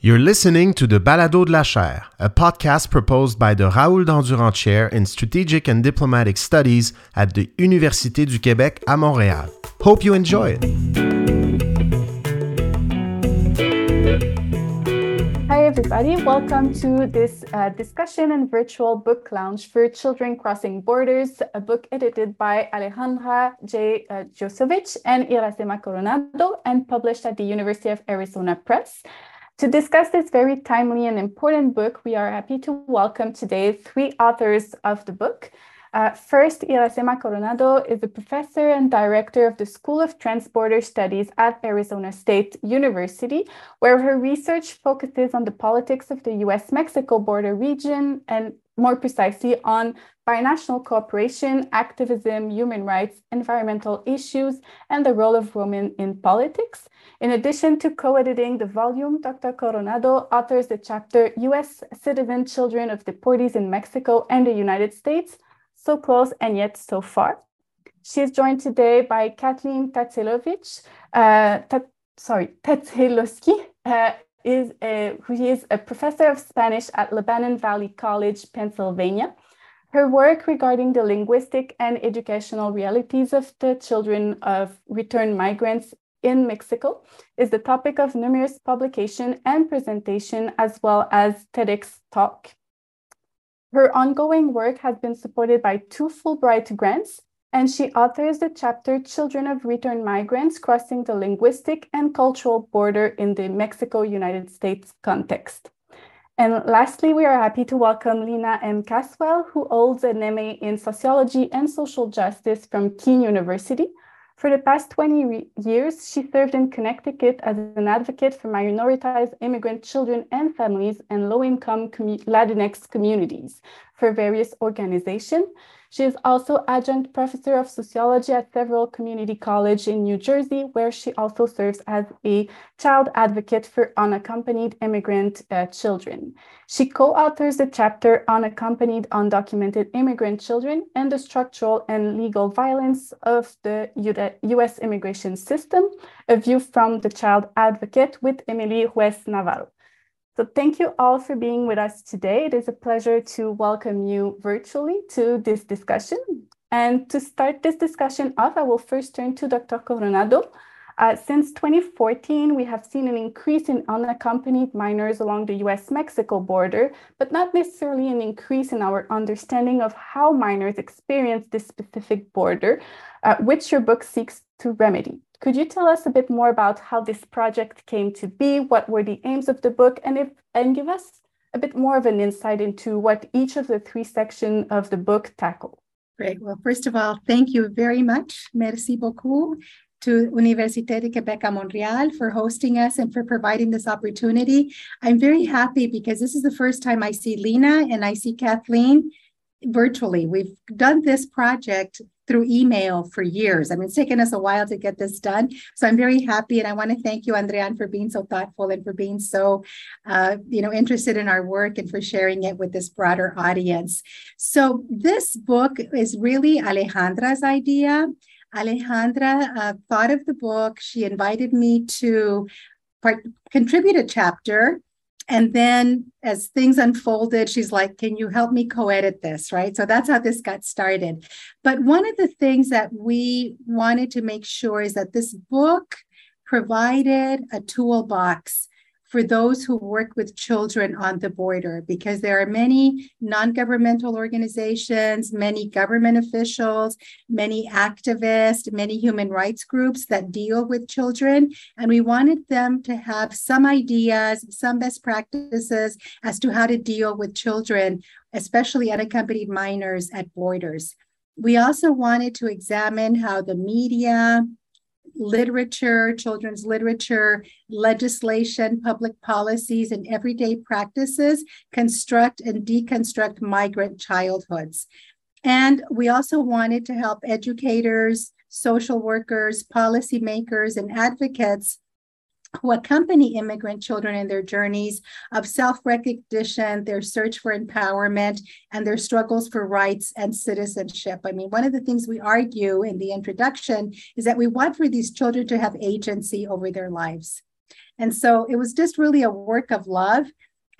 You're listening to the Balado de la Chaire, a podcast proposed by the Raoul Dandurand Chair in Strategic and Diplomatic Studies at the Université du Québec à Montréal. Hope you enjoy it. Hi, everybody. Welcome to this uh, discussion and virtual book lounge for Children Crossing Borders, a book edited by Alejandra J. Uh, and Irasema Coronado and published at the University of Arizona Press. To discuss this very timely and important book, we are happy to welcome today three authors of the book. Uh, first, Irasema Coronado is a professor and director of the School of Transborder Studies at Arizona State University, where her research focuses on the politics of the US Mexico border region and more precisely on binational cooperation, activism, human rights, environmental issues, and the role of women in politics. In addition to co editing the volume, Dr. Coronado authors the chapter US Citizen Children of Deportees in Mexico and the United States so close and yet so far. She is joined today by Kathleen Tatselovich, uh, Tat, sorry, Tatselowski, uh, is a, who is a professor of Spanish at Lebanon Valley College, Pennsylvania. Her work regarding the linguistic and educational realities of the children of returned migrants in Mexico is the topic of numerous publication and presentation, as well as TEDx talk. Her ongoing work has been supported by two Fulbright grants, and she authors the chapter Children of Returned Migrants Crossing the Linguistic and Cultural Border in the Mexico United States Context. And lastly, we are happy to welcome Lina M. Caswell, who holds an MA in Sociology and Social Justice from Kean University, for the past 20 years, she served in Connecticut as an advocate for minoritized immigrant children and families and low-income Latinx communities for various organizations. She is also adjunct professor of sociology at several community college in New Jersey, where she also serves as a child advocate for unaccompanied immigrant uh, children. She co-authors the chapter on Unaccompanied Undocumented Immigrant Children and the Structural and Legal Violence of the U.S. Immigration System, a view from the child advocate with Emily Ruiz Navarro. So thank you all for being with us today. It is a pleasure to welcome you virtually to this discussion. And to start this discussion off, I will first turn to Dr. Coronado. Uh, since 2014, we have seen an increase in unaccompanied minors along the US-Mexico border, but not necessarily an increase in our understanding of how minors experience this specific border, uh, which your book seeks to remedy. Could you tell us a bit more about how this project came to be? What were the aims of the book? And, if, and give us a bit more of an insight into what each of the three sections of the book tackle. Great. Well, first of all, thank you very much. Merci beaucoup to Université de Québec à Montréal for hosting us and for providing this opportunity. I'm very happy because this is the first time I see Lina and I see Kathleen virtually. We've done this project through email for years. I mean, it's taken us a while to get this done. So I'm very happy. And I want to thank you, Andrian, for being so thoughtful and for being so, uh, you know, interested in our work and for sharing it with this broader audience. So this book is really Alejandra's idea. Alejandra uh, thought of the book. She invited me to part, contribute a chapter and then as things unfolded, she's like, Can you help me co edit this? Right. So that's how this got started. But one of the things that we wanted to make sure is that this book provided a toolbox for those who work with children on the border because there are many non-governmental organizations many government officials many activists many human rights groups that deal with children. And we wanted them to have some ideas some best practices as to how to deal with children especially unaccompanied minors at borders. We also wanted to examine how the media literature, children's literature, legislation, public policies, and everyday practices construct and deconstruct migrant childhoods. And we also wanted to help educators, social workers, policymakers, and advocates who accompany immigrant children in their journeys of self recognition, their search for empowerment, and their struggles for rights and citizenship. I mean, one of the things we argue in the introduction is that we want for these children to have agency over their lives. And so it was just really a work of love.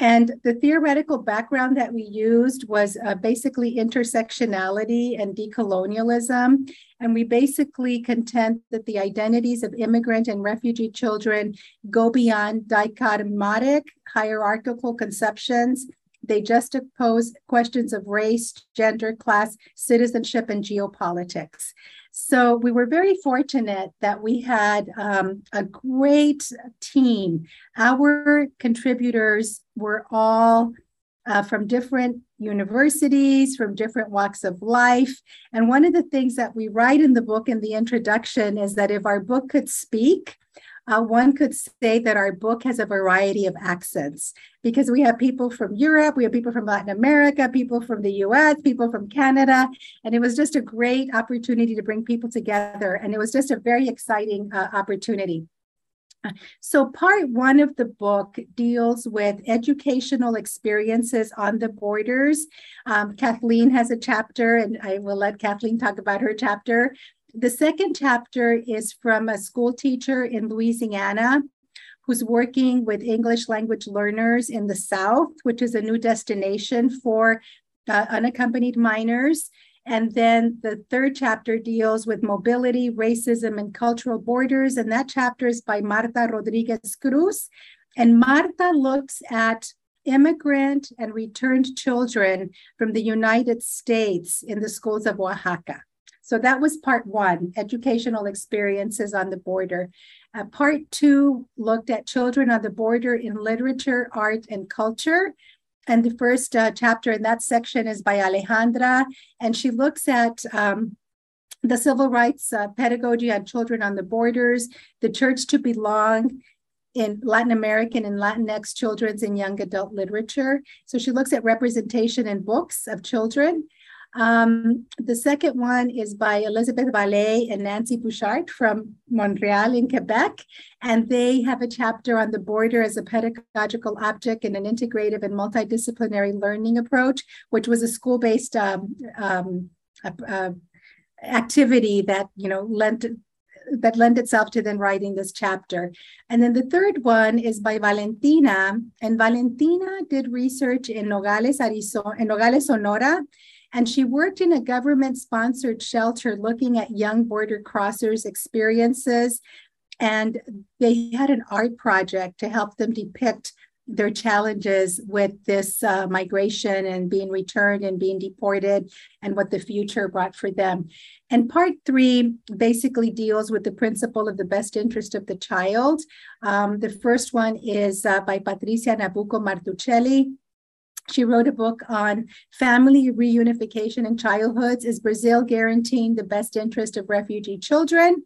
And the theoretical background that we used was uh, basically intersectionality and decolonialism. And we basically contend that the identities of immigrant and refugee children go beyond dichotomatic hierarchical conceptions. They juxtapose questions of race, gender, class, citizenship, and geopolitics. So we were very fortunate that we had um, a great team. Our contributors were all uh, from different universities, from different walks of life. And one of the things that we write in the book in the introduction is that if our book could speak, uh, one could say that our book has a variety of accents because we have people from Europe, we have people from Latin America, people from the US, people from Canada. And it was just a great opportunity to bring people together. And it was just a very exciting uh, opportunity. So, part one of the book deals with educational experiences on the borders. Um, Kathleen has a chapter, and I will let Kathleen talk about her chapter. The second chapter is from a school teacher in Louisiana who's working with English language learners in the South, which is a new destination for uh, unaccompanied minors. And then the third chapter deals with mobility, racism, and cultural borders. And that chapter is by Marta Rodriguez Cruz. And Marta looks at immigrant and returned children from the United States in the schools of Oaxaca. So that was part one educational experiences on the border. Uh, part two looked at children on the border in literature, art, and culture. And the first uh, chapter in that section is by Alejandra, and she looks at um, the civil rights uh, pedagogy on children on the borders, the church to belong in Latin American and Latinx children's and young adult literature. So she looks at representation in books of children. Um, the second one is by Elizabeth Ballet and Nancy Bouchard from Montreal in Quebec. And they have a chapter on the border as a pedagogical object in an integrative and multidisciplinary learning approach, which was a school based um, um, activity that, you know, lent that lent itself to then writing this chapter. And then the third one is by Valentina. And Valentina did research in Nogales, Arizona, in Nogales, Sonora, and she worked in a government sponsored shelter looking at young border crossers' experiences. And they had an art project to help them depict their challenges with this uh, migration and being returned and being deported and what the future brought for them. And part three basically deals with the principle of the best interest of the child. Um, the first one is uh, by Patricia Nabuco Martuscelli. She wrote a book on family reunification in childhoods. Is Brazil guaranteeing the best interest of refugee children?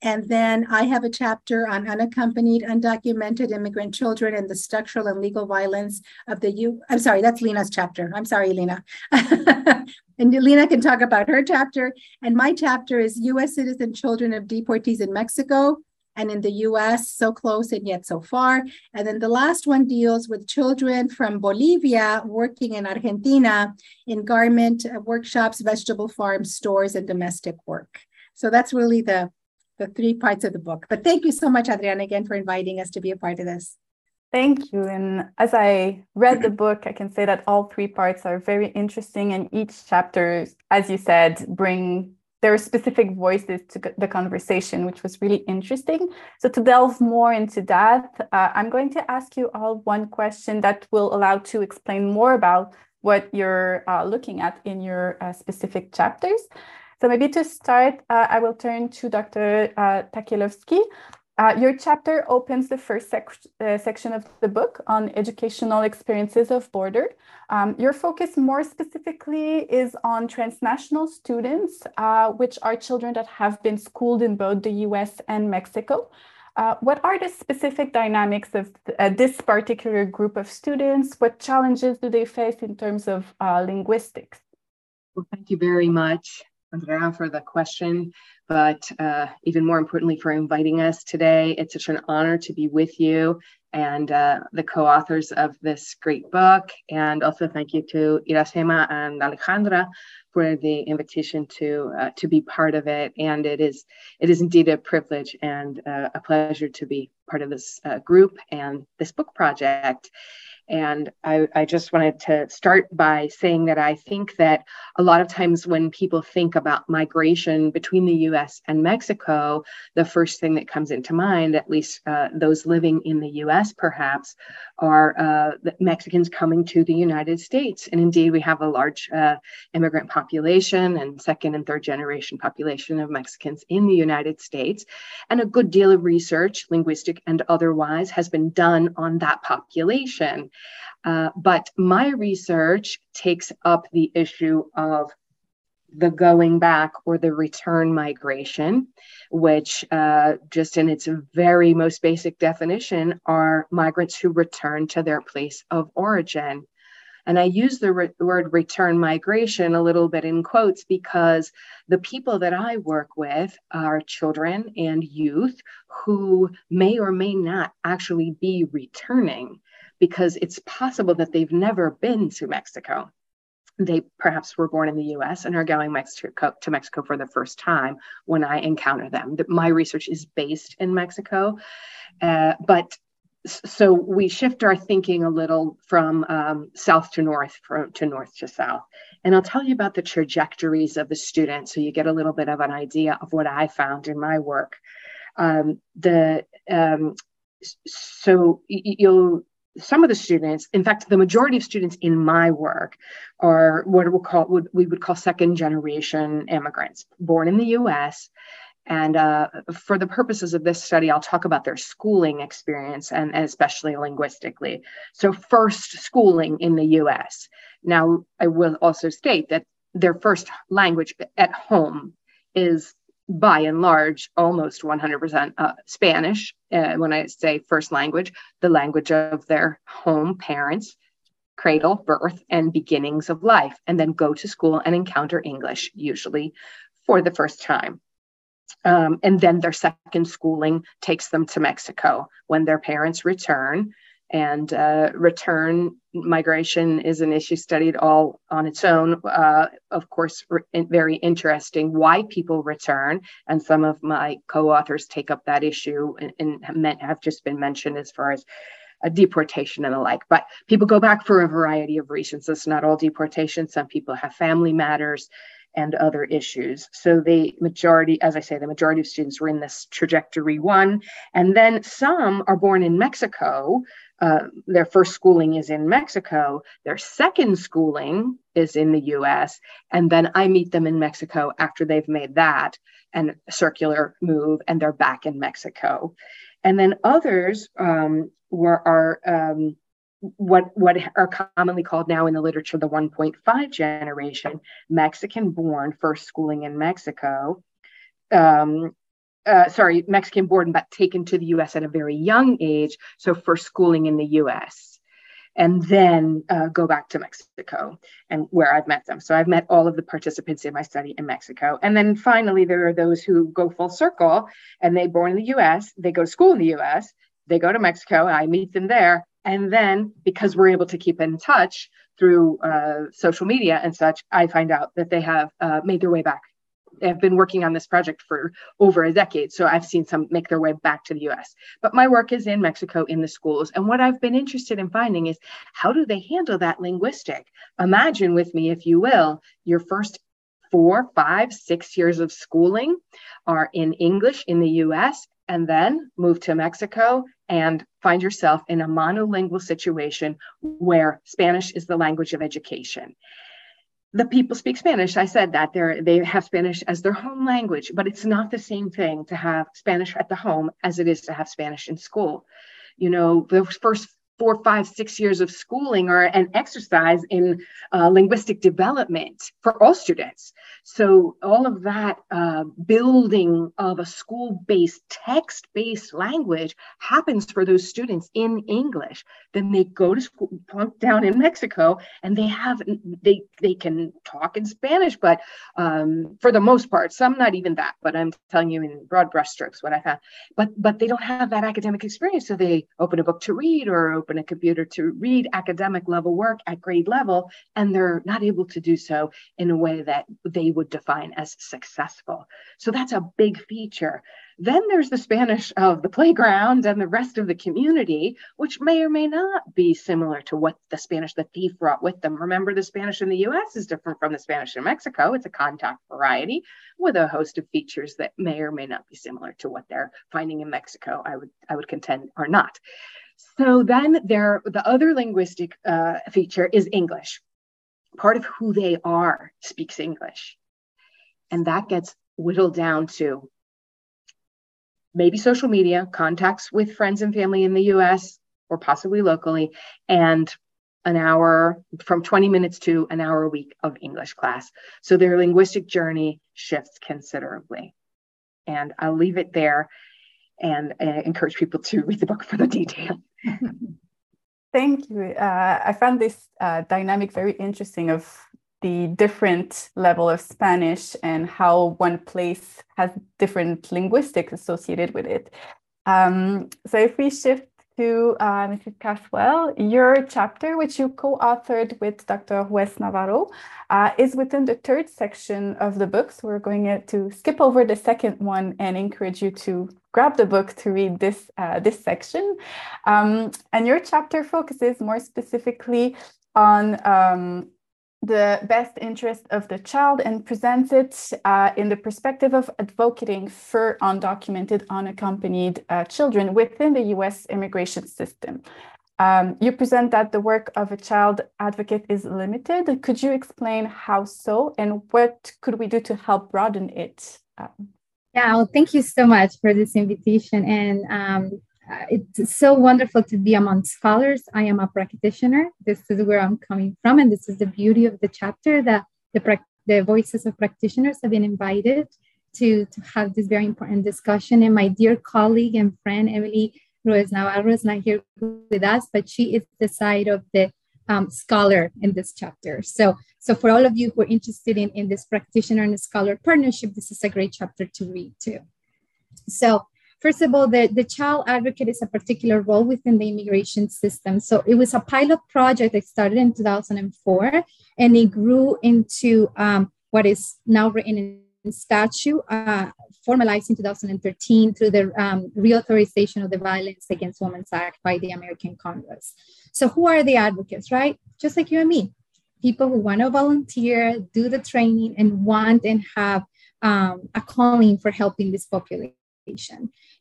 And then I have a chapter on unaccompanied, undocumented immigrant children and the structural and legal violence of the U. I'm sorry, that's Lena's chapter. I'm sorry, Lena. and Lena can talk about her chapter. And my chapter is U.S. citizen children of deportees in Mexico and in the US, so close and yet so far. And then the last one deals with children from Bolivia working in Argentina in garment uh, workshops, vegetable farms, stores, and domestic work. So that's really the, the three parts of the book. But thank you so much, Adriana, again, for inviting us to be a part of this. Thank you. And as I read the book, I can say that all three parts are very interesting, and each chapter, as you said, bring there are specific voices to the conversation, which was really interesting. So to delve more into that, uh, I'm going to ask you all one question that will allow to explain more about what you're uh, looking at in your uh, specific chapters. So maybe to start, uh, I will turn to Dr. Uh, Takilovsky. Uh, your chapter opens the first sec uh, section of the book on educational experiences of border. Um, your focus more specifically is on transnational students, uh, which are children that have been schooled in both the US and Mexico. Uh, what are the specific dynamics of th uh, this particular group of students? What challenges do they face in terms of uh, linguistics? Well, thank you very much. Andrea, for the question, but uh, even more importantly, for inviting us today. It's such an honor to be with you and uh, the co authors of this great book. And also, thank you to Irasema and Alejandra for the invitation to uh, to be part of it. And it is it is indeed a privilege and uh, a pleasure to be part of this uh, group and this book project. And I, I, just wanted to start by saying that I think that a lot of times when people think about migration between the US and Mexico, the first thing that comes into mind, at least uh, those living in the US perhaps, are uh, Mexicans coming to the United States. And indeed, we have a large uh, immigrant population and second and third generation population of Mexicans in the United States. And a good deal of research, linguistic and otherwise, has been done on that population. Uh, but my research takes up the issue of the going back or the return migration, which, uh, just in its very most basic definition, are migrants who return to their place of origin. And I use the re- word return migration a little bit in quotes because the people that I work with are children and youth who may or may not actually be returning because it's possible that they've never been to Mexico. They perhaps were born in the US and are going Mexico, to Mexico for the first time when I encounter them. My research is based in Mexico, uh, but so we shift our thinking a little from um, south to north from, to north to south and i'll tell you about the trajectories of the students so you get a little bit of an idea of what i found in my work um, the um, so you'll some of the students, in fact, the majority of students in my work are what we call what we would call second generation immigrants, born in the U.S. And uh, for the purposes of this study, I'll talk about their schooling experience and especially linguistically. So, first schooling in the US. Now, I will also state that their first language at home is by and large, almost 100% uh, Spanish. Uh, when I say first language, the language of their home parents, cradle, birth, and beginnings of life, and then go to school and encounter English, usually for the first time. Um, and then their second schooling takes them to Mexico when their parents return and uh, return migration is an issue studied all on its own. Uh, of course, re- very interesting why people return, and some of my co-authors take up that issue and, and have just been mentioned as far as a deportation and the like. But people go back for a variety of reasons. It's not all deportation. Some people have family matters and other issues. So the majority, as I say, the majority of students were in this trajectory one. And then some are born in Mexico uh, their first schooling is in Mexico, their second schooling is in the US, and then I meet them in Mexico after they've made that and circular move, and they're back in Mexico. And then others um, were are um, what what are commonly called now in the literature the 1.5 generation, Mexican born, first schooling in Mexico. Um, uh, sorry, Mexican born, but taken to the US at a very young age. So first schooling in the US and then uh, go back to Mexico and where I've met them. So I've met all of the participants in my study in Mexico. And then finally, there are those who go full circle and they born in the US, they go to school in the US, they go to Mexico, I meet them there. And then because we're able to keep in touch through uh, social media and such, I find out that they have uh, made their way back have been working on this project for over a decade. So I've seen some make their way back to the US. But my work is in Mexico in the schools. And what I've been interested in finding is how do they handle that linguistic? Imagine with me, if you will, your first four, five, six years of schooling are in English in the US, and then move to Mexico and find yourself in a monolingual situation where Spanish is the language of education the people speak Spanish. I said that they they have Spanish as their home language, but it's not the same thing to have Spanish at the home as it is to have Spanish in school. You know, the first four, five, six years of schooling or an exercise in uh, linguistic development for all students. So all of that uh, building of a school-based, text-based language happens for those students in English. Then they go to school, plunk down in Mexico, and they have they they can talk in Spanish, but um, for the most part, some not even that. But I'm telling you in broad brushstrokes what I found. But but they don't have that academic experience, so they open a book to read or open a computer to read academic level work at grade level, and they're not able to do so in a way that they would define as successful. So that's a big feature. Then there's the Spanish of the playground and the rest of the community, which may or may not be similar to what the Spanish the thief brought with them. Remember, the Spanish in the US is different from the Spanish in Mexico. It's a contact variety with a host of features that may or may not be similar to what they're finding in Mexico, I would, I would contend are not. So then there, the other linguistic uh, feature is English. Part of who they are speaks English. And that gets whittled down to maybe social media, contacts with friends and family in the US or possibly locally, and an hour from 20 minutes to an hour a week of English class. So their linguistic journey shifts considerably. And I'll leave it there and uh, encourage people to read the book for the detail. Thank you. Uh, I found this uh, dynamic very interesting of the different level of Spanish and how one place has different linguistics associated with it. Um, so if we shift to uh, Mrs. Caswell, your chapter, which you co-authored with Dr. Ruiz Navarro, uh, is within the third section of the book. So we're going to skip over the second one and encourage you to grab the book to read this, uh, this section. Um, and your chapter focuses more specifically on um, the best interest of the child and presents it uh, in the perspective of advocating for undocumented, unaccompanied uh, children within the US immigration system. Um, you present that the work of a child advocate is limited. Could you explain how so and what could we do to help broaden it? Um, yeah, well, thank you so much for this invitation. And um, it's so wonderful to be among scholars. I am a practitioner. This is where I'm coming from, and this is the beauty of the chapter that the, the voices of practitioners have been invited to, to have this very important discussion. And my dear colleague and friend Emily Ruiz Navarro is not here with us, but she is the side of the um, scholar in this chapter. So, so for all of you who are interested in, in this practitioner and scholar partnership, this is a great chapter to read too. So First of all, the, the child advocate is a particular role within the immigration system. So it was a pilot project that started in 2004 and it grew into um, what is now written in statute, uh, formalized in 2013 through the um, reauthorization of the Violence Against Women Act by the American Congress. So who are the advocates, right? Just like you and me, people who want to volunteer, do the training, and want and have um, a calling for helping this population.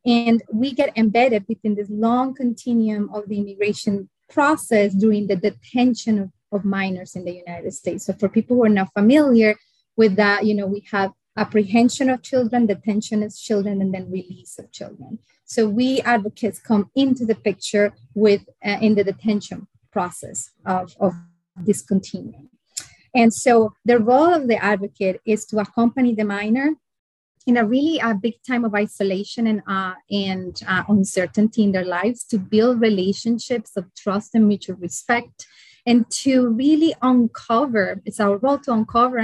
And we get embedded within this long continuum of the immigration process during the detention of, of minors in the United States. So for people who are not familiar with that, you know, we have apprehension of children, detention of children, and then release of children. So we advocates come into the picture with uh, in the detention process of, of this continuum. And so the role of the advocate is to accompany the minor in a really a big time of isolation and uh, and uh, uncertainty in their lives to build relationships of trust and mutual respect and to really uncover it's our role to uncover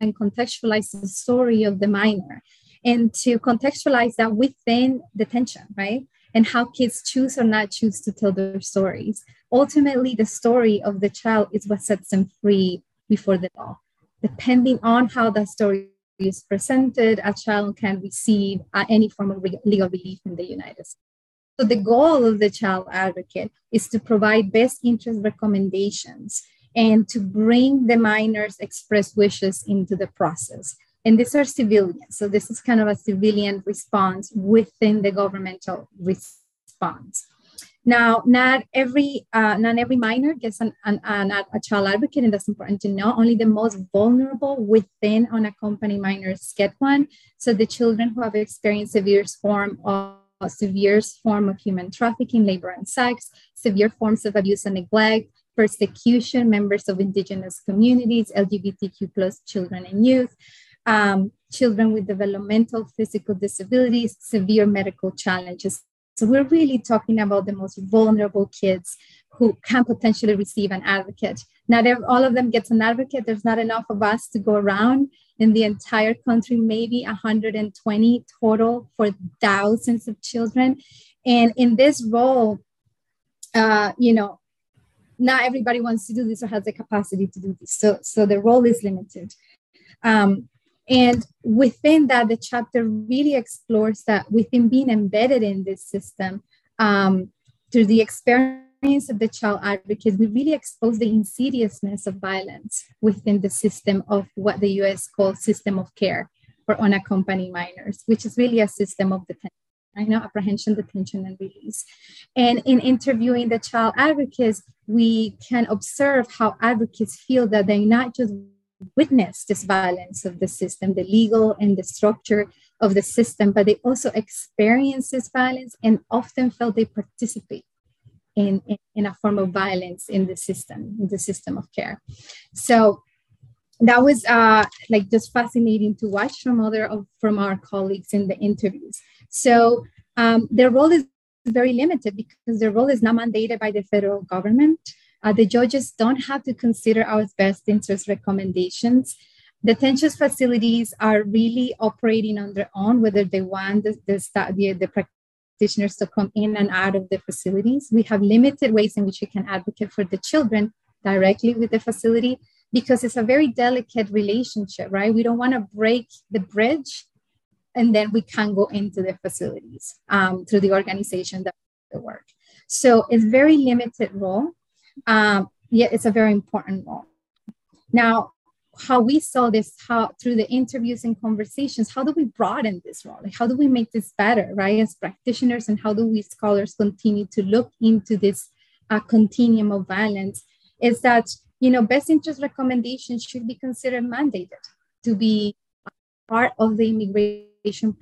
and contextualize the story of the minor and to contextualize that within detention right? And how kids choose or not choose to tell their stories. Ultimately the story of the child is what sets them free before the law depending on how that story is presented, a child can receive uh, any form of legal relief in the United States. So the goal of the child advocate is to provide best interest recommendations and to bring the minors' express wishes into the process. And these are civilians. So this is kind of a civilian response within the governmental response. Now, not every uh, not every minor gets an, an, an, a child advocate, and that's important to know. Only the most vulnerable within unaccompanied minors get one. So the children who have experienced severe form of severe form of human trafficking, labor and sex, severe forms of abuse and neglect, persecution, members of indigenous communities, LGBTQ plus children and youth, um, children with developmental physical disabilities, severe medical challenges, so we're really talking about the most vulnerable kids who can potentially receive an advocate. Not all of them gets an advocate. There's not enough of us to go around in the entire country, maybe 120 total for thousands of children. And in this role, uh, you know, not everybody wants to do this or has the capacity to do this. So, so the role is limited. Um, and within that, the chapter really explores that within being embedded in this system, um, through the experience of the child advocates, we really expose the insidiousness of violence within the system of what the US calls system of care for unaccompanied minors, which is really a system of detention. I know apprehension, detention, and release. And in interviewing the child advocates, we can observe how advocates feel that they're not just witness this violence of the system, the legal and the structure of the system, but they also experience this violence and often felt they participate in, in, in, a form of violence in the system, in the system of care. So that was uh, like just fascinating to watch from other of, from our colleagues in the interviews. So um, their role is very limited because their role is not mandated by the federal government. Uh, the judges don't have to consider our best interest recommendations. Detention facilities are really operating on their own, whether they want the, the, the, the practitioners to come in and out of the facilities. We have limited ways in which we can advocate for the children directly with the facility because it's a very delicate relationship, right? We don't want to break the bridge and then we can go into the facilities um, through the organization that the work. So it's very limited role um, yet it's a very important role. Now, how we saw this how through the interviews and conversations how do we broaden this role like how do we make this better right as practitioners and how do we scholars continue to look into this uh, continuum of violence is that you know best interest recommendations should be considered mandated to be part of the immigration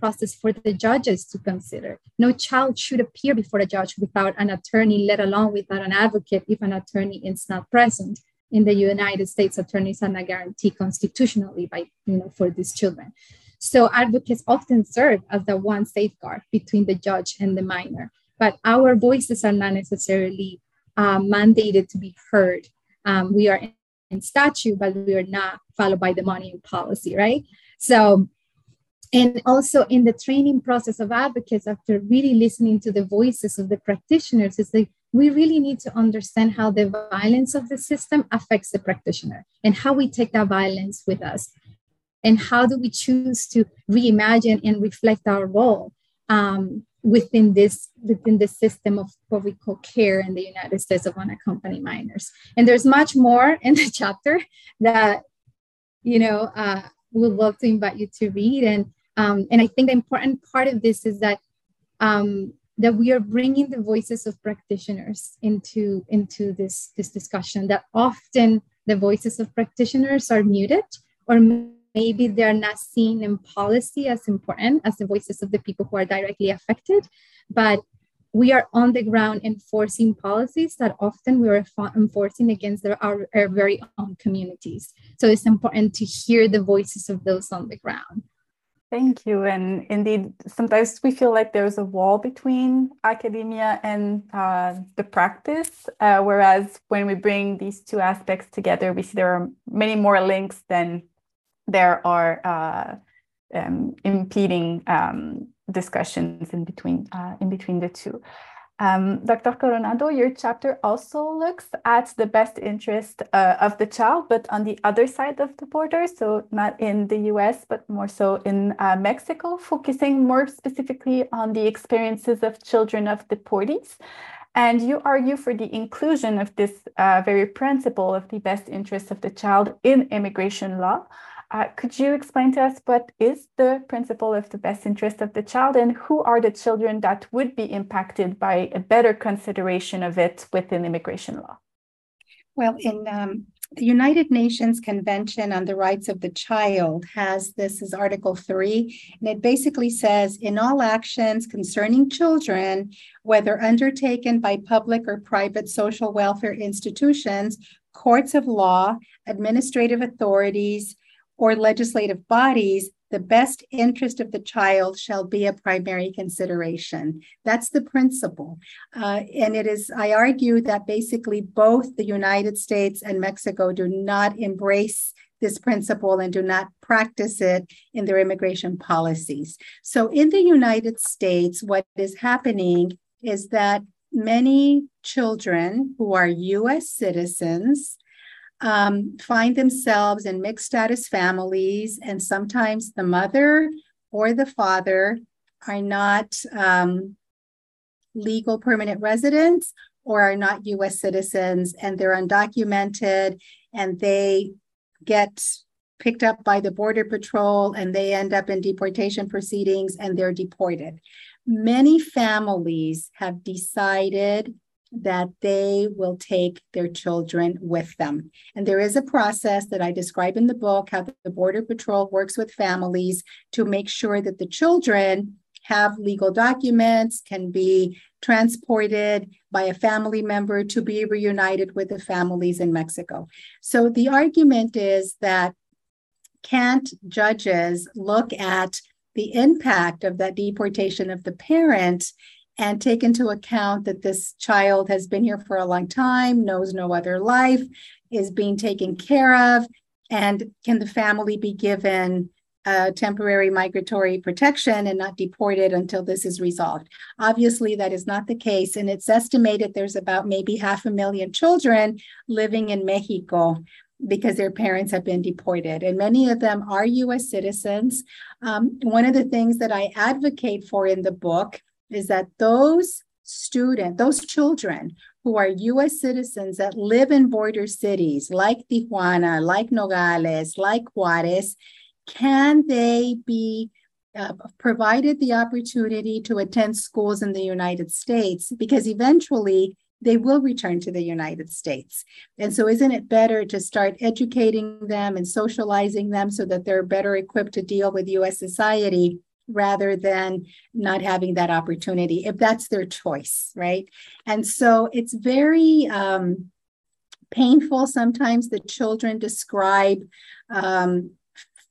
process for the judges to consider. No child should appear before a judge without an attorney, let alone without an advocate if an attorney is not present. In the United States, attorneys are not guaranteed constitutionally by, you know, for these children. So advocates often serve as the one safeguard between the judge and the minor, but our voices are not necessarily uh, mandated to be heard. Um, we are in statute, but we are not followed by the money policy, right? So and also in the training process of advocates after really listening to the voices of the practitioners is like we really need to understand how the violence of the system affects the practitioner and how we take that violence with us. And how do we choose to reimagine and reflect our role um, within this within the system of what we call care in the united states of unaccompanied minors. And there's much more in the chapter that you know uh, would love to invite you to read. And um, and I think the important part of this is that um, that we are bringing the voices of practitioners into into this this discussion. That often the voices of practitioners are muted, or maybe they're not seen in policy as important as the voices of the people who are directly affected. But we are on the ground enforcing policies that often we are enforcing against our, our very own communities. So it's important to hear the voices of those on the ground. Thank you. And indeed, sometimes we feel like there's a wall between academia and uh, the practice. Uh, whereas when we bring these two aspects together, we see there are many more links than there are uh, um, impeding um, discussions in between uh, in between the two. Um, Dr. Coronado, your chapter also looks at the best interest uh, of the child, but on the other side of the border, so not in the US, but more so in uh, Mexico, focusing more specifically on the experiences of children of deportees. And you argue for the inclusion of this uh, very principle of the best interest of the child in immigration law. Uh, could you explain to us what is the principle of the best interest of the child and who are the children that would be impacted by a better consideration of it within immigration law? Well, in um, the United Nations Convention on the Rights of the Child has this is Article 3, and it basically says in all actions concerning children, whether undertaken by public or private social welfare institutions, courts of law, administrative authorities, or legislative bodies, the best interest of the child shall be a primary consideration. That's the principle. Uh, and it is, I argue that basically both the United States and Mexico do not embrace this principle and do not practice it in their immigration policies. So in the United States, what is happening is that many children who are US citizens um, find themselves in mixed status families, and sometimes the mother or the father are not um, legal permanent residents or are not US citizens and they're undocumented and they get picked up by the Border Patrol and they end up in deportation proceedings and they're deported. Many families have decided that they will take their children with them. And there is a process that I describe in the book how the Border Patrol works with families to make sure that the children have legal documents, can be transported by a family member to be reunited with the families in Mexico. So the argument is that can't judges look at the impact of that deportation of the parent and take into account that this child has been here for a long time, knows no other life, is being taken care of, and can the family be given uh, temporary migratory protection and not deported until this is resolved. Obviously, that is not the case. And it's estimated there's about maybe half a million children living in Mexico because their parents have been deported. And many of them are US citizens. Um, one of the things that I advocate for in the book is that those students, those children who are US citizens that live in border cities like Tijuana, like Nogales, like Juarez, can they be uh, provided the opportunity to attend schools in the United States? Because eventually they will return to the United States. And so, isn't it better to start educating them and socializing them so that they're better equipped to deal with US society rather than not having that opportunity if that's their choice right? And so it's very um, painful sometimes the children describe um,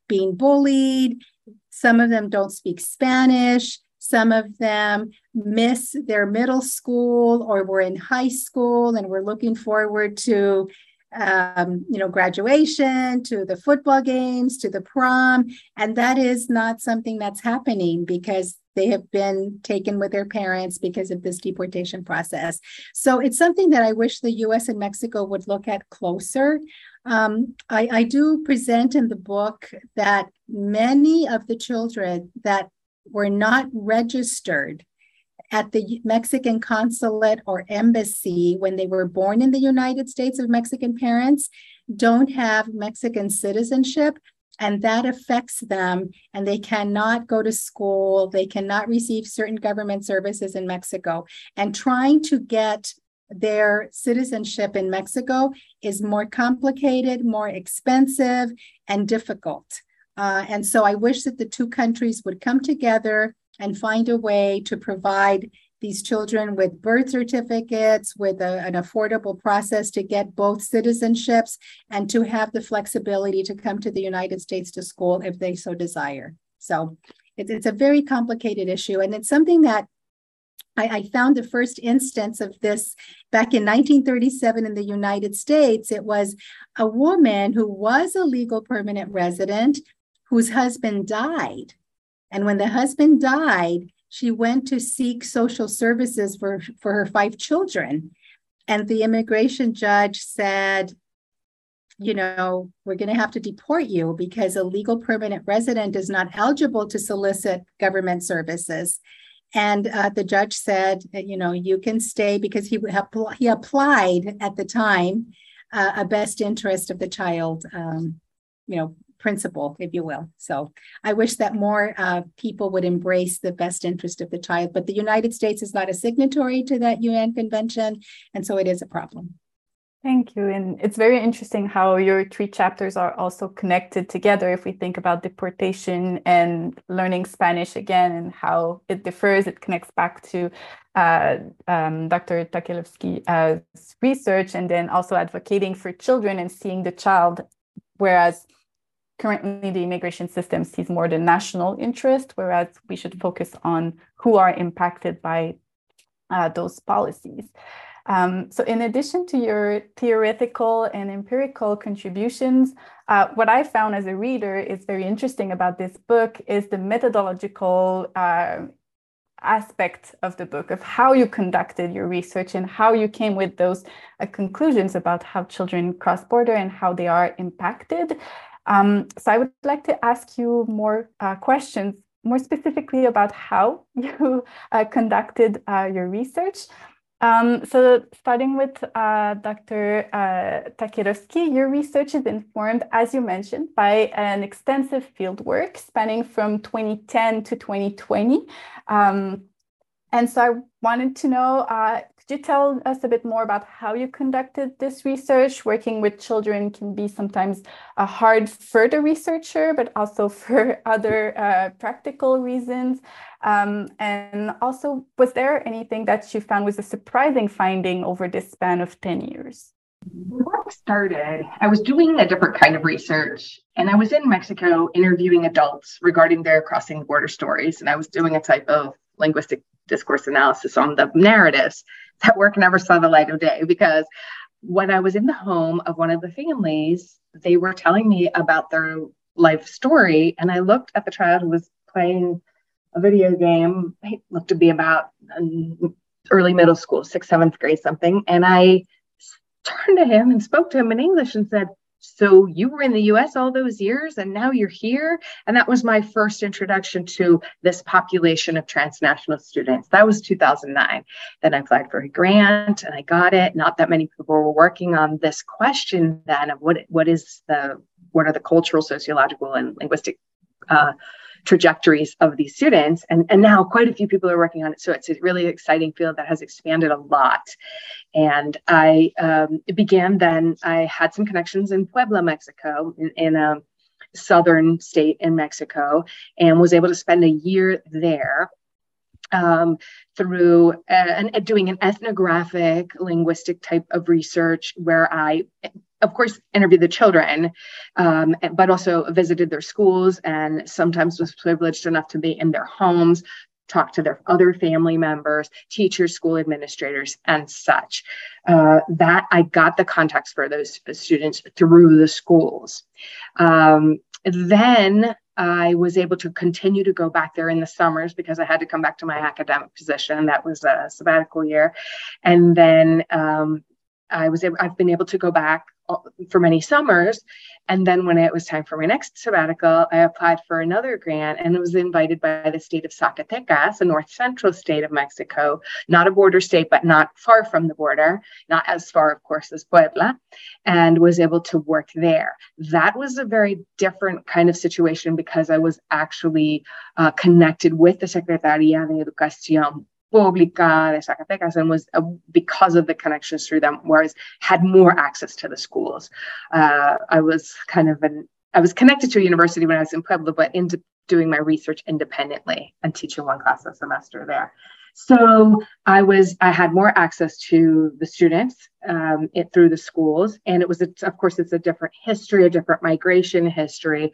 being bullied. Some of them don't speak spanish. Some of them miss their middle school or were in high school and we're looking forward to um, you know, graduation, to the football games, to the prom. And that is not something that's happening because they have been taken with their parents because of this deportation process. So it's something that I wish the US and Mexico would look at closer. Um, I, I do present in the book that many of the children that were not registered at the Mexican consulate or embassy when they were born in the United States of Mexican parents don't have Mexican citizenship. And that affects them, and they cannot go to school. They cannot receive certain government services in Mexico. And trying to get their citizenship in Mexico is more complicated, more expensive, and difficult. Uh, and so I wish that the two countries would come together and find a way to provide these children with birth certificates, with a, an affordable process to get both citizenships, and to have the flexibility to come to the United States to school if they so desire. So it, it's a very complicated issue, and it's something that I, I found the first instance of this back in 1937 in the United States. It was a woman who was a legal permanent resident whose husband died and when the husband died, she went to seek social services for, for her five children. And the immigration judge said, you know, we're going to have to deport you because a legal permanent resident is not eligible to solicit government services. And uh, the judge said, you know, you can stay because he he applied at the time uh, a best interest of the child, um, you know, principle, if you will. So I wish that more uh, people would embrace the best interest of the child. But the United States is not a signatory to that UN convention, and so it is a problem. Thank you. And it's very interesting how your three chapters are also connected together. If we think about deportation and learning Spanish again and how it differs, it connects back to uh, um, Dr. Takelevsky's research and then also advocating for children and seeing the child. Whereas currently the immigration system sees more the national interest, whereas we should focus on who are impacted by uh, those policies. Um, so in addition to your theoretical and empirical contributions, uh, what I found as a reader is very interesting about this book is the methodological uh, aspect of the book of how you conducted your research and how you came with those uh, conclusions about how children cross border and how they are impacted. Um, so I would like to ask you more uh, questions, more specifically about how you uh, conducted uh, your research. Um, so starting with uh, Dr. Uh, Takerovsky, your research is informed, as you mentioned, by an extensive field work spanning from 2010 to 2020. Um, and so I wanted to know, uh, could you tell us a bit more about how you conducted this research? Working with children can be sometimes a hard for the researcher, but also for other uh, practical reasons. Um, and also, was there anything that you found was a surprising finding over this span of 10 years? The work started, I was doing a different kind of research, and I was in Mexico interviewing adults regarding their crossing border stories. And I was doing a type of linguistic discourse analysis on the narratives. That work never saw the light of day because when I was in the home of one of the families, they were telling me about their life story. And I looked at the child who was playing a video game. He looked to be about early middle school, sixth, seventh grade, something. And I turned to him and spoke to him in English and said, so you were in the US all those years and now you're here. And that was my first introduction to this population of transnational students. That was 2009. Then I applied for a grant and I got it. Not that many people were working on this question then of what, what is the, what are the cultural, sociological, and linguistic uh, trajectories of these students. And, and now quite a few people are working on it. So it's a really exciting field that has expanded a lot. And I um, began then, I had some connections in Puebla, Mexico, in, in a southern state in Mexico, and was able to spend a year there um, through uh, and doing an ethnographic linguistic type of research where I of course, interviewed the children, um, but also visited their schools and sometimes was privileged enough to be in their homes, talk to their other family members, teachers, school administrators, and such. Uh, that I got the contacts for those students through the schools. Um, then I was able to continue to go back there in the summers because I had to come back to my academic position. That was a sabbatical year. And then um, I was able, I've been able to go back for many summers. And then when it was time for my next sabbatical, I applied for another grant and was invited by the state of Zacatecas, a north central state of Mexico, not a border state, but not far from the border, not as far, of course, as Puebla, and was able to work there. That was a very different kind of situation because I was actually uh, connected with the Secretaría de Educación Pública de Zacatecas and was uh, because of the connections through them, whereas had more access to the schools. Uh, I was kind of an I was connected to a university when I was in Puebla, but into doing my research independently and teaching one class a semester there. So I was, I had more access to the students um, it, through the schools, and it was, a, of course, it's a different history, a different migration history,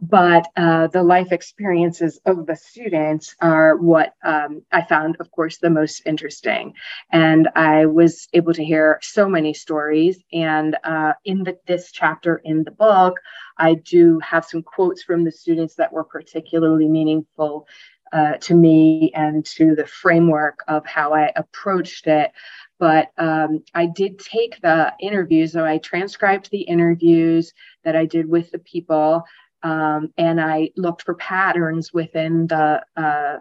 but uh, the life experiences of the students are what um, I found, of course, the most interesting. And I was able to hear so many stories. And uh, in the, this chapter in the book, I do have some quotes from the students that were particularly meaningful uh, to me and to the framework of how I approached it. But um, I did take the interviews, so I transcribed the interviews that I did with the people, um, and I looked for patterns within the uh,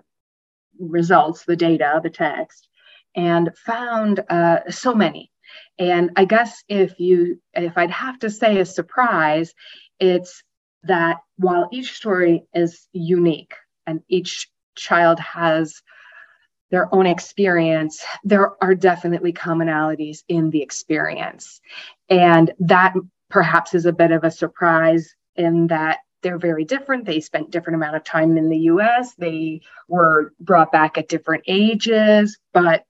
results, the data, the text, and found uh, so many. And I guess if you, if I'd have to say a surprise, it's that while each story is unique and each child has their own experience, there are definitely commonalities in the experience. And that perhaps is a bit of a surprise in that they're very different. They spent different amount of time in the US. They were brought back at different ages, but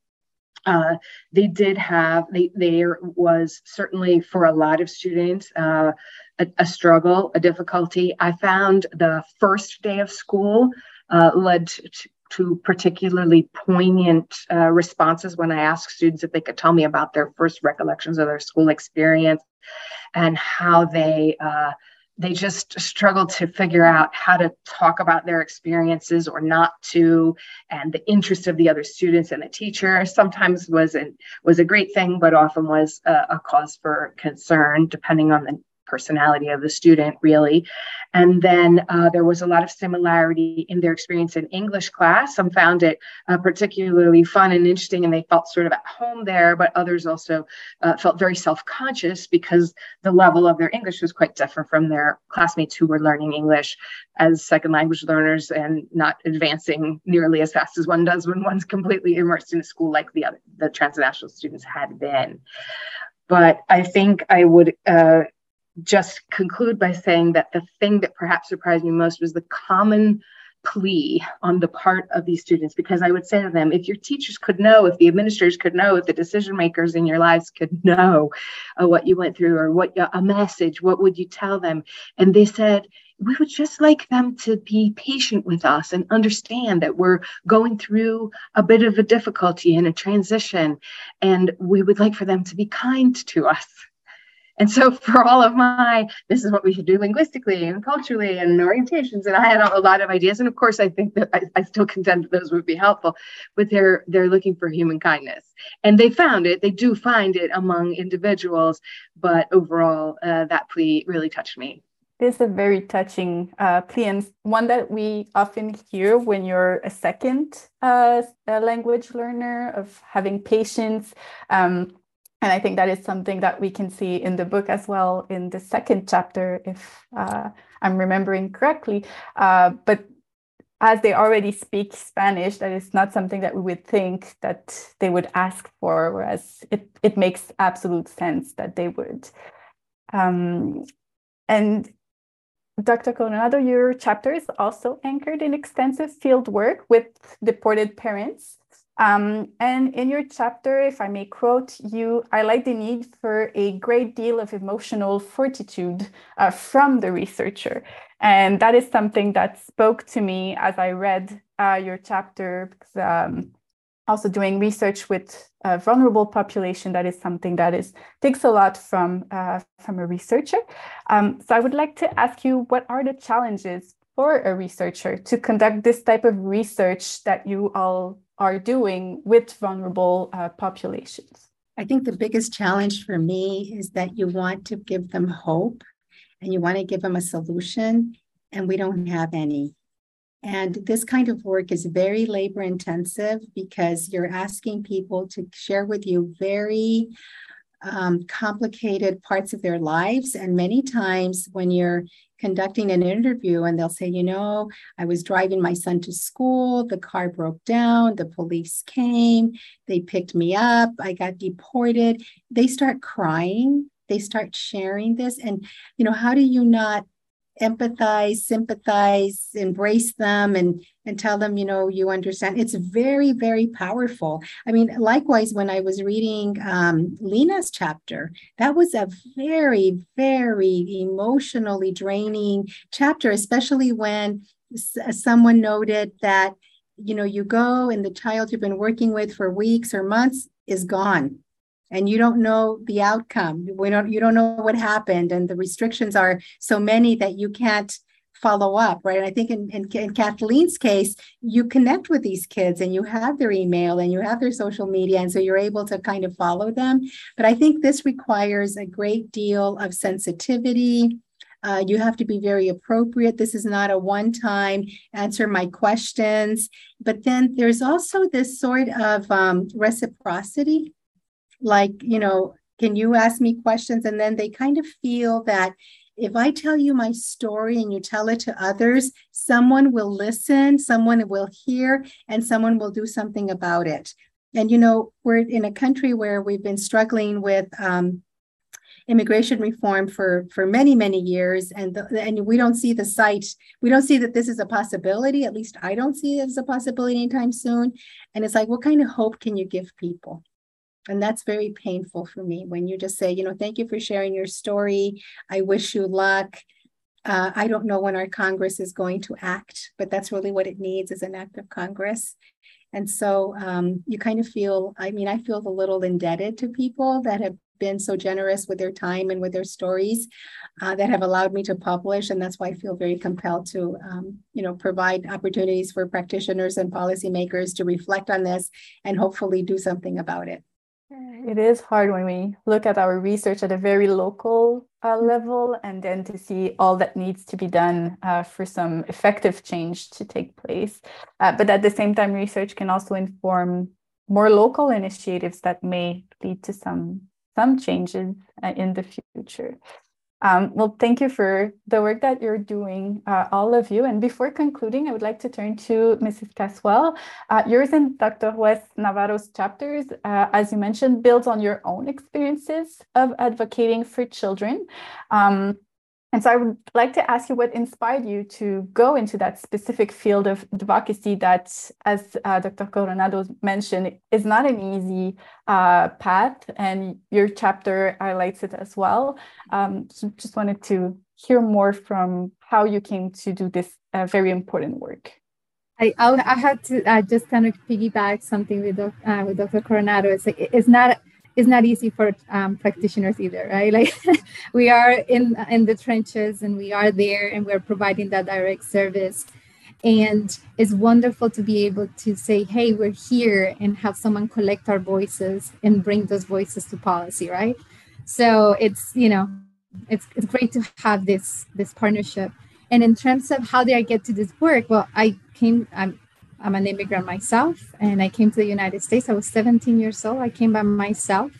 uh, they did have they there was certainly for a lot of students uh, a, a, struggle a difficulty i found the first day of school uh, led to, to, particularly poignant uh, responses when I asked students if they could tell me about their first recollections of their school experience and how they uh, they just struggled to figure out how to talk about their experiences or not to and the interest of the other students and the teacher sometimes was a, was a great thing but often was a, a cause for concern depending on the personality of the student, really. And then uh, there was a lot of similarity in their experience in English class. Some found it uh, particularly fun and interesting, and they felt sort of at home there, but others also uh, felt very self conscious because the level of their English was quite different from their classmates who were learning English as second language learners and not advancing nearly as fast as one does when one's completely immersed in a school like the other, the transnational students had been. But I think I would uh, just conclude by saying that the thing that perhaps surprised me most was the common plea on the part of these students because I would say to them, if your teachers could know, if the administrators could know, if the decision makers in your lives could know uh, what you went through or what a message, what would you tell them? And they said, we would just like them to be patient with us and understand that we're going through a bit of a difficulty and a transition. And we would like for them to be kind to us and so for all of my, this is what we should do linguistically and culturally and orientations, and I had a lot of ideas. And of course, I think that I, I still contend that those would be helpful, but they're they're looking for human kindness, and they found it. They do find it among individuals, but overall, uh, that plea really touched me. It's a very touching uh, plea and one that we often hear when you're a second uh, language learner of having patience. Um, and I think that is something that we can see in the book as well in the second chapter, if uh, I'm remembering correctly. Uh, but as they already speak Spanish, that is not something that we would think that they would ask for, whereas it, it makes absolute sense that they would. Um, and Dr. Coronado, your chapter is also anchored in extensive field work with deported parents. Um, and in your chapter, if I may quote, you I like the need for a great deal of emotional fortitude uh, from the researcher. And that is something that spoke to me as I read uh, your chapter, because um, also doing research with a vulnerable population, that is something that is takes a lot from, uh, from a researcher. Um, so I would like to ask you, what are the challenges for a researcher to conduct this type of research that you all are doing with vulnerable uh, populations? I think the biggest challenge for me is that you want to give them hope and you want to give them a solution, and we don't have any. And this kind of work is very labor intensive because you're asking people to share with you very um, complicated parts of their lives. And many times when you're conducting an interview and they'll say, you know, I was driving my son to school, the car broke down, the police came, they picked me up, I got deported. They start crying, they start sharing this. And, you know, how do you not empathize, sympathize, embrace them, and and tell them, you know, you understand. It's very, very powerful. I mean, likewise, when I was reading um, Lena's chapter, that was a very, very emotionally draining chapter, especially when someone noted that you know you go and the child you've been working with for weeks or months is gone and you don't know the outcome we don't you don't know what happened and the restrictions are so many that you can't follow up right i think in, in, in kathleen's case you connect with these kids and you have their email and you have their social media and so you're able to kind of follow them but i think this requires a great deal of sensitivity uh, you have to be very appropriate. This is not a one time answer my questions. But then there's also this sort of um, reciprocity like, you know, can you ask me questions? And then they kind of feel that if I tell you my story and you tell it to others, someone will listen, someone will hear, and someone will do something about it. And, you know, we're in a country where we've been struggling with um, immigration reform for for many many years and the, and we don't see the site. We don't see that this is a possibility at least i don't see it as a possibility anytime soon. And it's like what kind of hope can you give people and that's very painful for me when you just say, you know, thank you for sharing your story. I wish you luck. Uh, I don't know when our Congress is going to act, but that's really what it needs is an act of Congress. And so um, you kind of feel, I mean, I feel a little indebted to people that have been so generous with their time and with their stories uh, that have allowed me to publish. And that's why I feel very compelled to, um, you know, provide opportunities for practitioners and policymakers to reflect on this and hopefully do something about it. It is hard when we look at our research at a very local uh, level and then to see all that needs to be done uh, for some effective change to take place. Uh, but at the same time, research can also inform more local initiatives that may lead to some some changes uh, in the future. Um, well, thank you for the work that you're doing, uh, all of you. And before concluding, I would like to turn to Mrs. Caswell. Uh, yours and Dr. Ruiz Navarro's chapters, uh, as you mentioned, builds on your own experiences of advocating for children. Um, and so I would like to ask you what inspired you to go into that specific field of advocacy that, as uh, Dr. Coronado mentioned, is not an easy uh, path, and your chapter highlights it as well. Um, so just wanted to hear more from how you came to do this uh, very important work. I, I had to just kind of piggyback something with, uh, with Dr. Coronado. It's, like, it's not it's not easy for um, practitioners either, right? Like we are in in the trenches and we are there and we're providing that direct service. And it's wonderful to be able to say, hey, we're here and have someone collect our voices and bring those voices to policy, right? So it's, you know, it's, it's great to have this this partnership. And in terms of how did I get to this work? Well, I came, I'm, I'm an immigrant myself, and I came to the United States. I was 17 years old. I came by myself.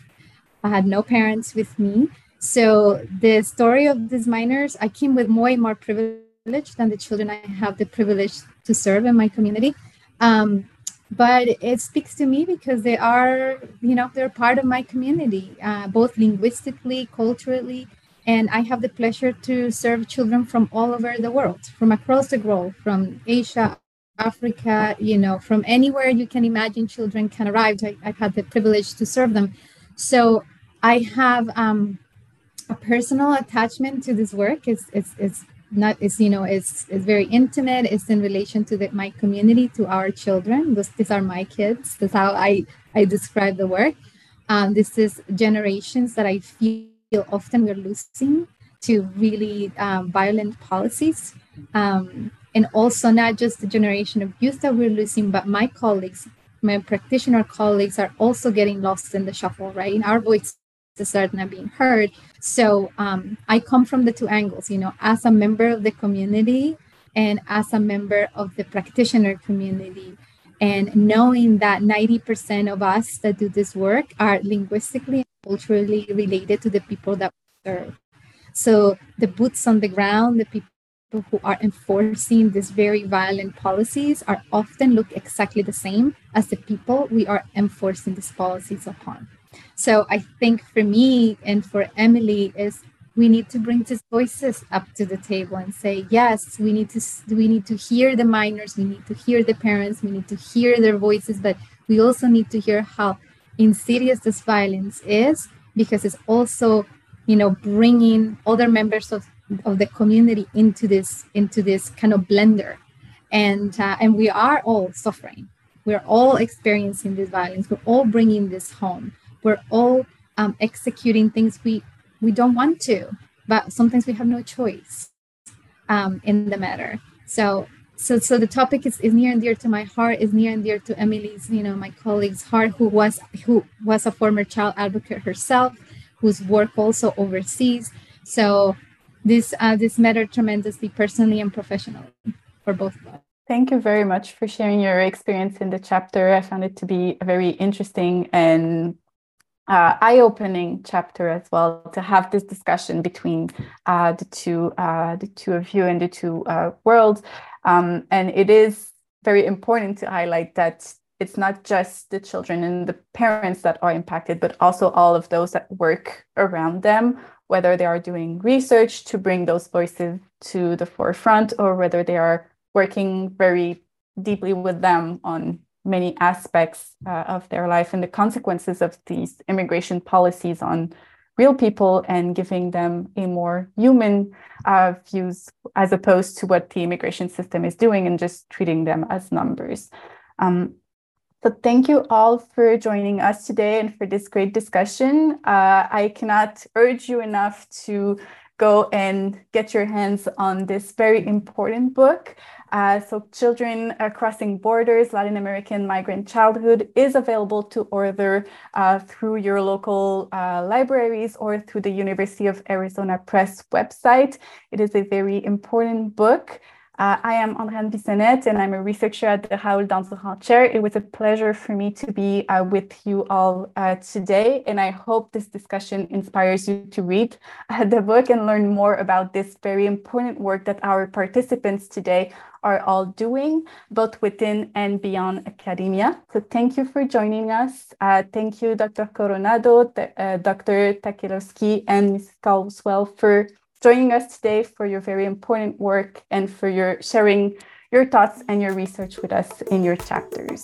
I had no parents with me. So the story of these minors, I came with way more privilege than the children I have the privilege to serve in my community. Um, but it speaks to me because they are, you know, they're part of my community, uh, both linguistically, culturally, and I have the pleasure to serve children from all over the world, from across the globe, from Asia, Africa, you know, from anywhere you can imagine children can arrive. I, have had the privilege to serve them. So I have um, a personal attachment to this work. It's, it's, it's not, it's, you know, it's, it's very intimate. It's in relation to the, my community, to our children. Those, these are my kids. That's how I, I describe the work. Um, this is generations that I feel often we're losing to really um, violent policies. Um, and also not just the generation of youth that we're losing, but my colleagues, my practitioner colleagues are also getting lost in the shuffle, right? And our voices are not being heard. So um, I come from the two angles, you know, as a member of the community and as a member of the practitioner community. And knowing that 90% of us that do this work are linguistically and culturally related to the people that we serve. So the boots on the ground, the people who are enforcing these very violent policies are often look exactly the same as the people we are enforcing these policies upon. So I think for me and for Emily is we need to bring these voices up to the table and say yes we need to we need to hear the minors we need to hear the parents we need to hear their voices but we also need to hear how insidious this violence is because it's also you know bringing other members of of the community into this into this kind of blender. And uh, and we are all suffering. We're all experiencing this violence. We're all bringing this home we're all um, executing things we we don't want to but sometimes we have no choice um, in the matter. So so so the topic is, is near and dear to my heart is near and dear to emily's you know my colleague's heart who was who was a former child advocate herself whose work also overseas. So this uh, this mattered tremendously personally and professionally for both of us. Thank you very much for sharing your experience in the chapter. I found it to be a very interesting and uh, eye-opening chapter as well to have this discussion between uh, the two uh, the two of you and the two uh, worlds. Um, and it is very important to highlight that it's not just the children and the parents that are impacted, but also all of those that work around them whether they are doing research to bring those voices to the forefront or whether they are working very deeply with them on many aspects uh, of their life and the consequences of these immigration policies on real people and giving them a more human uh, views as opposed to what the immigration system is doing and just treating them as numbers. Um, So thank you all for joining us today and for this great discussion. Uh, I cannot urge you enough to go and get your hands on this very important book. Uh, so Children Crossing Borders, Latin American Migrant Childhood is available to order uh, through your local uh, libraries or through the University of Arizona Press website. It is a very important book. Uh, I am Andréane Bissonnette and I'm a researcher at the Raoul Dandurand Chair. It was a pleasure for me to be uh, with you all uh, today, and I hope this discussion inspires you to read uh, the book and learn more about this very important work that our participants today are all doing, both within and beyond academia. So thank you for joining us. Uh, thank you, Dr. Coronado, uh, Dr. Tacelosky, and Ms. Caldwell for joining us today for your very important work and for your sharing your thoughts and your research with us in your chapters.